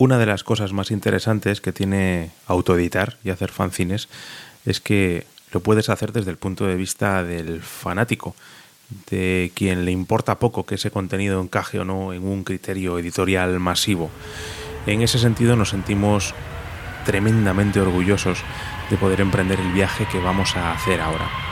Una de las cosas más interesantes que tiene autoeditar y hacer fanzines es que lo puedes hacer desde el punto de vista del fanático, de quien le importa poco que ese contenido encaje o no en un criterio editorial masivo. En ese sentido nos sentimos tremendamente orgullosos de poder emprender el viaje que vamos a hacer ahora.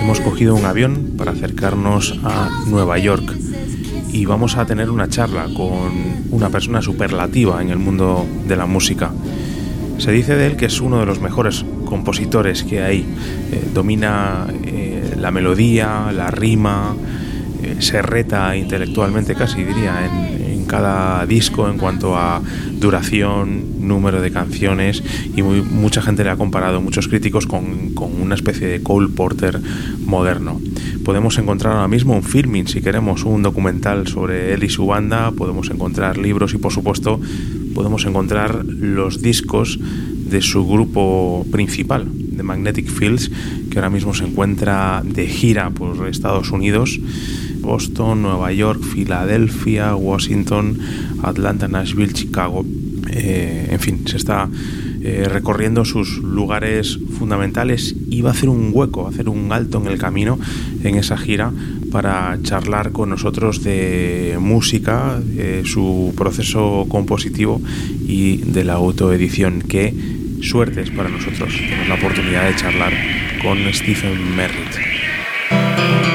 Hemos cogido un avión para acercarnos a Nueva York y vamos a tener una charla con una persona superlativa en el mundo de la música. Se dice de él que es uno de los mejores compositores que hay. Eh, domina eh, la melodía, la rima, eh, se reta intelectualmente casi diría cada disco en cuanto a duración, número de canciones y mucha gente le ha comparado, muchos críticos, con, una especie de Cole Porter moderno. Podemos encontrar ahora mismo un filming, si queremos, un documental sobre él y su banda, podemos encontrar libros y por supuesto podemos encontrar los discos de su grupo principal, de Magnetic Fields, que ahora mismo se encuentra de gira por Estados Unidos Boston, Nueva York, Filadelfia, Washington, Atlanta, Nashville, Chicago. Eh, en fin, se está eh, recorriendo sus lugares fundamentales y va a hacer un hueco, hacer un alto en el camino en esa gira para charlar con nosotros de música, su proceso compositivo y de la autoedición. Qué suerte es para nosotros la oportunidad de charlar con Stephen Merritt.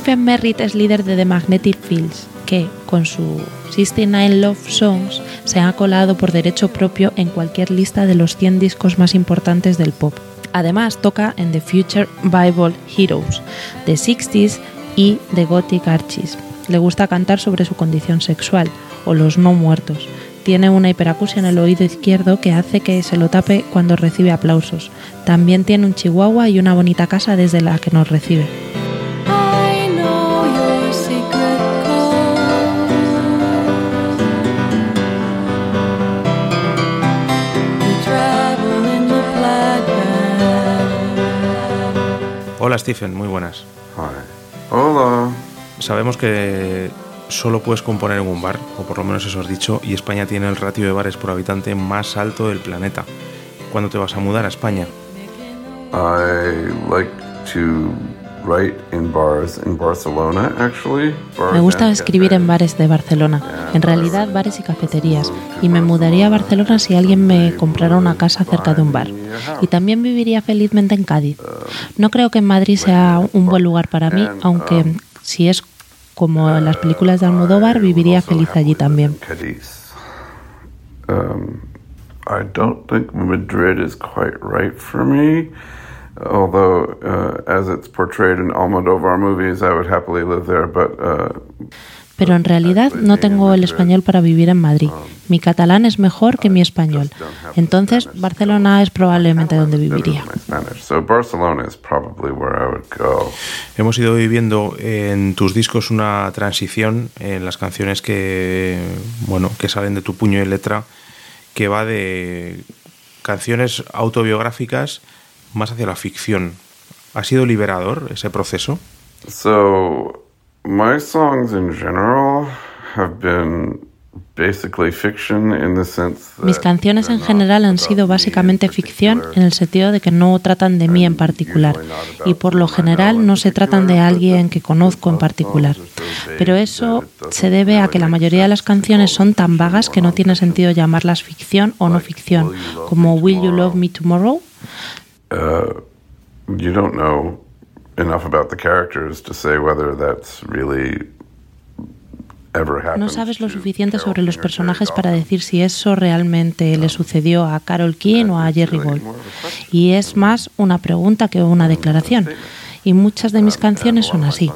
Stephen Merritt es líder de The Magnetic Fields, que, con su 69 Love Songs, se ha colado por derecho propio en cualquier lista de los 100 discos más importantes del pop. Además, toca en The Future Bible Heroes, The 60s y The Gothic Archies. Le gusta cantar sobre su condición sexual o los no muertos. Tiene una hiperacusia en el oído izquierdo que hace que se lo tape cuando recibe aplausos. También tiene un chihuahua y una bonita casa desde la que nos recibe. Hola Stephen, muy buenas. Hola. Sabemos que solo puedes componer en un bar, o por lo menos eso has dicho, y España tiene el ratio de bares por habitante más alto del planeta. ¿Cuándo te vas a mudar a España? I like to me gusta escribir en bares de Barcelona, en realidad bares y cafeterías, y me mudaría a Barcelona si alguien me comprara una casa cerca de un bar. Y también viviría felizmente en Cádiz. No creo que en Madrid sea un buen lugar para mí, aunque si es como en las películas de Almodóvar, viviría feliz allí también. Um, I don't think Madrid is quite right for me. Although uh, as it's portrayed in Almodovar movies, I would happily live there, but uh, pero en realidad no tengo el español para vivir en Madrid. Um, mi catalán es mejor que mi español. Entonces, Barcelona es probablemente donde viviría. Hemos ido viviendo en tus discos una transición en las canciones que, bueno, que salen de tu puño y letra, que va de canciones autobiográficas más hacia la ficción. ¿Ha sido liberador ese proceso? So, my songs in general have been Mis canciones en general han sido básicamente ficción en el sentido de que no tratan de mí en particular y por lo general no se tratan de alguien que conozco en particular. Pero eso se debe a que la mayoría de las canciones son tan vagas que no tiene sentido llamarlas ficción o no ficción, como Will You Love Me Tomorrow? Uh, you don't know enough about the characters to say whether that's really no sabes lo suficiente sobre los personajes para decir si eso realmente le sucedió a Carol King o a Jerry Gold. Y es más una pregunta que una declaración. Y muchas de mis canciones son así.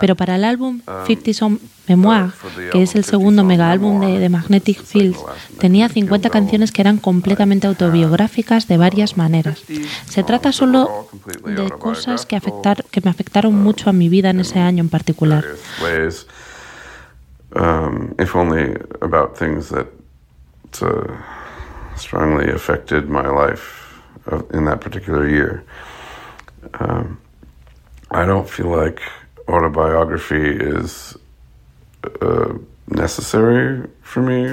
Pero para el álbum Fifty Some Memoir, que es el segundo mega álbum de, The Magnetic Fields, tenía 50 canciones que eran completamente autobiográficas de varias maneras. Se trata solo de cosas que, afectar, que me afectaron mucho a mi vida en ese año en particular. um, if only about things that uh, strongly affected my life in that particular year. Um, I don't feel like uh,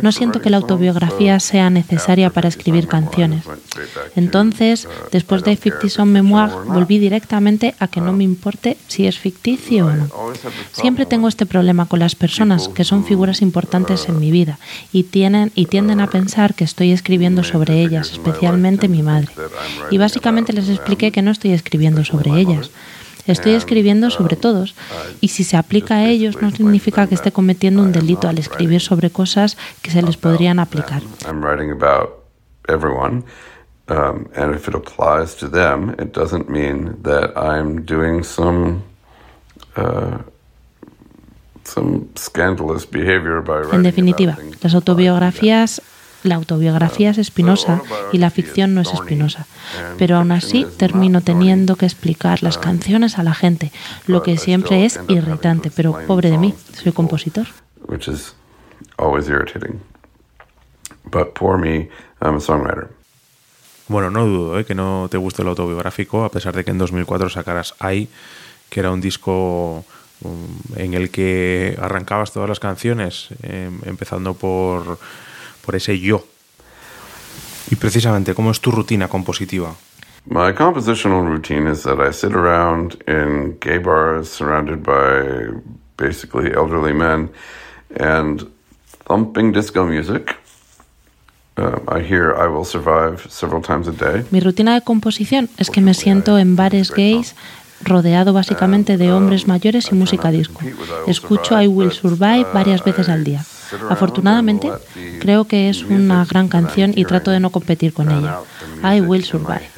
No siento que la autobiografía sea necesaria para escribir canciones. Entonces, después de Fifty Son Memoir, volví directamente a que no me importe si es ficticio o no. Siempre tengo este problema con las personas que son figuras importantes en mi vida y, tienen, y tienden a pensar que estoy escribiendo sobre ellas, especialmente mi madre. Y básicamente les expliqué que no estoy escribiendo sobre ellas. Estoy escribiendo sobre todos y si se aplica a ellos no significa que esté cometiendo un delito al escribir sobre cosas que se les podrían aplicar. Um, and if it applies to them, it doesn't mean that I'm doing some uh, some scandalous behavior by En definitiva, las autobiografías la autobiografía es espinosa y la ficción no es espinosa, pero aún así termino teniendo que explicar las canciones a la gente, lo que siempre es irritante, pero pobre de mí, soy compositor. Bueno, no dudo ¿eh? que no te guste el autobiográfico, a pesar de que en 2004 sacaras I, que era un disco um, en el que arrancabas todas las canciones, em, empezando por por ese yo. Y precisamente, ¿cómo es tu rutina compositiva? My compositional routine is that I sit around in gay bars surrounded by basically elderly men and thumping disco music. Uh, I hear I Will Survive several times a day. Mi rutina de composición es que me siento en bares gays rodeado básicamente de hombres mayores y música disco. Escucho I Will Survive varias veces al día. Afortunadamente, creo que es una gran canción y trato de no competir con ella. I Will Survive.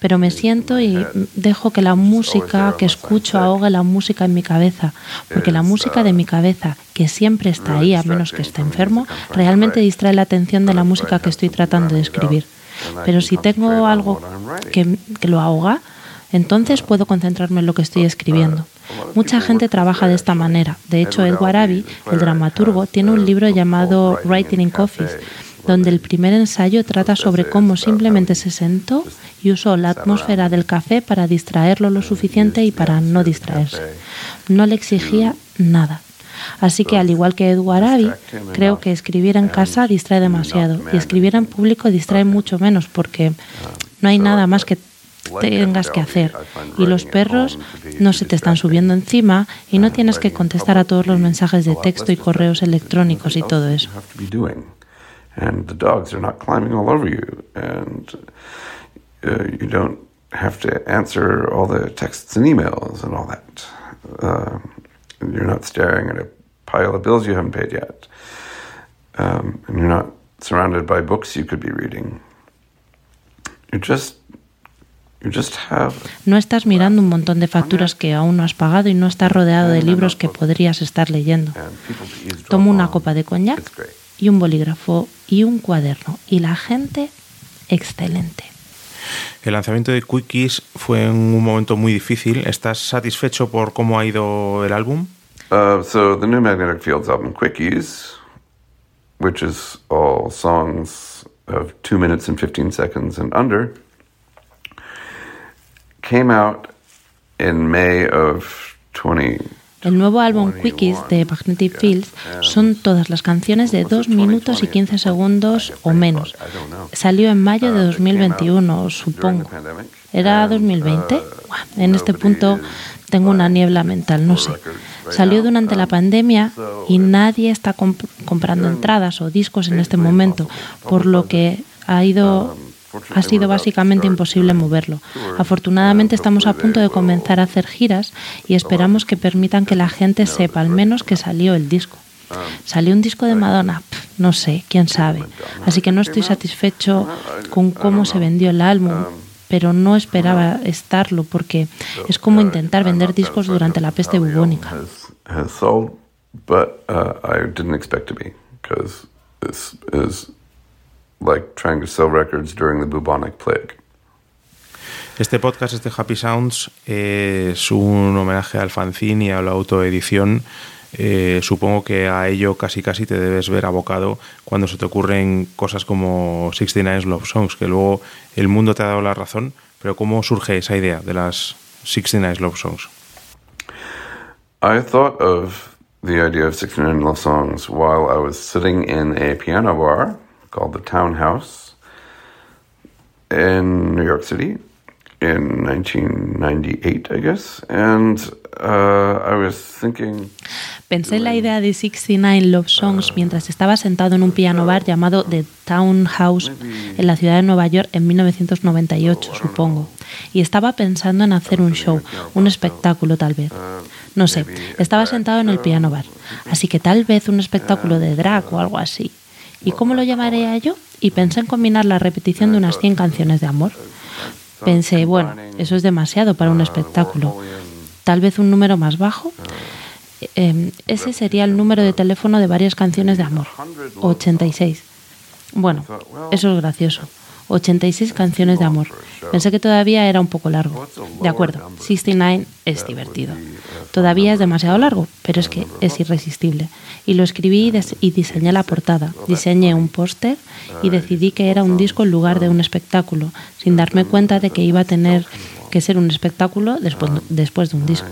Pero me siento y dejo que la música que escucho ahogue la música en mi cabeza, porque la música de mi cabeza, que siempre está ahí a menos que esté enfermo, realmente distrae la atención de la música que estoy tratando de escribir. Pero si tengo algo que, que lo ahoga, entonces puedo concentrarme en lo que estoy escribiendo. Mucha gente trabaja de esta manera. De hecho, Edward Abbey, el dramaturgo, tiene un libro llamado Writing in Coffees, donde el primer ensayo trata sobre cómo simplemente se sentó y usó la atmósfera del café para distraerlo lo suficiente y para no distraerse. No le exigía nada. Así que al igual que Edward Abbey, creo que escribir en casa distrae demasiado y escribir en público distrae mucho menos porque no hay nada más que tengas que hacer. Y los perros no se te están subiendo encima y no tienes que contestar a todos los mensajes de texto y correos electrónicos y todo eso. You're not staring at a pile of bills you haven't paid yet. Um, you're not surrounded by books you could be reading. You're just no estás mirando un montón de facturas que aún no has pagado y no estás rodeado de libros que podrías estar leyendo. Tomo una copa de coñac y un bolígrafo y un cuaderno. Y la gente, excelente. El lanzamiento de Quickies fue en un momento muy difícil. ¿Estás satisfecho por cómo ha ido el álbum? Uh, so the new Magnetic Fields album, Quickies, which is all songs of 2 minutes and 15 seconds and under, came out in May of 2010. El nuevo álbum Quickies de Magnetic Fields son todas las canciones de 2 minutos y 15 segundos o menos. Salió en mayo de 2021, supongo. ¿Era 2020? En este punto tengo una niebla mental, no sé. Salió durante la pandemia y nadie está comprando entradas o discos en este momento, por lo que ha ido ha sido básicamente imposible moverlo. Afortunadamente estamos a punto de comenzar a hacer giras y esperamos que permitan que la gente sepa al menos que salió el disco. ¿Salió un disco de Madonna? no sé, quién sabe. Así que no estoy satisfecho con cómo se vendió el álbum, pero no esperaba estarlo porque es como intentar vender discos durante la peste bubónica. Este podcast, este Happy Sounds, es un homenaje al fanzine y a la autoedición. Eh, supongo que a ello casi casi te debes ver abocado cuando se te ocurren cosas como 69 Love Songs, que luego el mundo te ha dado la razón, pero ¿cómo surge esa idea de las 69 Love Songs? I thought of the idea of 69 Love Songs while I was sitting in a piano bar called the Townhouse in New York City in 1998, I guess. And uh, I was thinking. Pensé en la idea de 69 Love Songs mientras estaba sentado en un piano bar llamado The Townhouse en la ciudad de Nueva York en 1998, supongo. Y estaba pensando en hacer un show, un espectáculo tal vez. No sé, estaba sentado en el piano bar. Así que tal vez un espectáculo de drag o algo así. ¿Y cómo lo llamaría yo? Y pensé en combinar la repetición de unas 100 canciones de amor. Pensé, bueno, eso es demasiado para un espectáculo. Tal vez un número más bajo. Em, ese sería el número de teléfono de varias canciones de amor. 86. Bueno, eso es gracioso. 86 canciones de amor. Pensé que todavía era un poco largo. De acuerdo, 69 es divertido. Todavía es demasiado largo, pero es que es irresistible. Y lo escribí y, diseñé la portada. Diseñé un póster y decidí que era un disco en lugar de un espectáculo, sin darme cuenta de que iba a tener que ser un espectáculo después, después de un disco.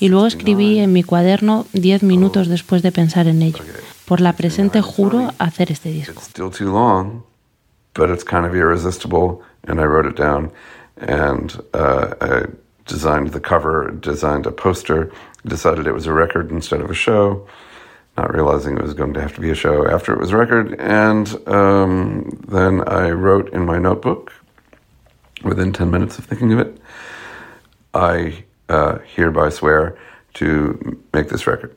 Y luego escribí en mi cuaderno 10 minutos después de pensar en ello. Por la presente juro hacer este disco. But it's kind of irresistible. And I wrote it down, and uh, I designed the cover, designed a poster, decided it was a record instead of a show, not realizing it was going to have to be a show after it was a record. And um, then I wrote in my notebook, within 10 minutes of thinking of it, I uh, hereby swear to make this record.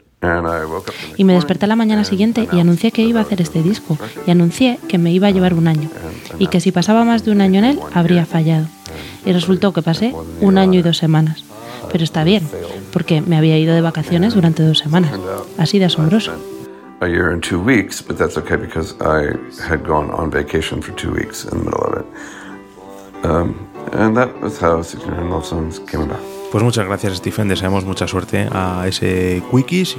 Y me desperté la mañana siguiente y anuncié que iba a hacer este disco. Y anuncié que me iba a llevar un año. Y que si pasaba más de un año en él, habría fallado. Y resultó que pasé un año y dos semanas. Pero está bien, porque me había ido de vacaciones durante dos semanas. Así de asombroso. a year and two weeks, but that's okay because I had gone on vacation for two weeks in the middle of it. Um, and that was how 69 Love Songs came about. Pues muchas gracias, Stephen. Deseamos mucha suerte a ese Quickies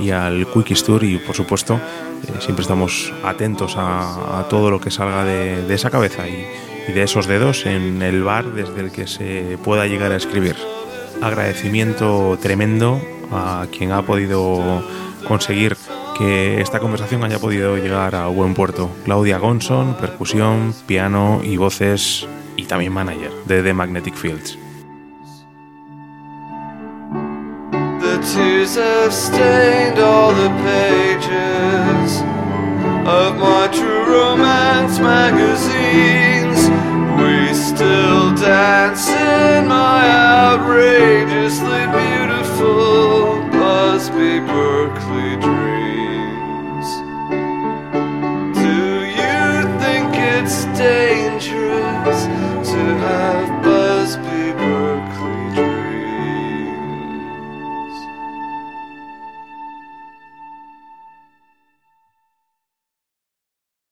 y al Quickies Tour y, por supuesto, eh, siempre estamos atentos a, todo lo que salga de, esa cabeza y, de esos dedos en el bar desde el que se pueda llegar a escribir. Agradecimiento tremendo a quien ha podido conseguir que esta conversación haya podido llegar a buen puerto. Claudia Gonson, percusión, piano y voces y también manager de The Magnetic Fields. Tears have stained all the pages of my true romance magazines.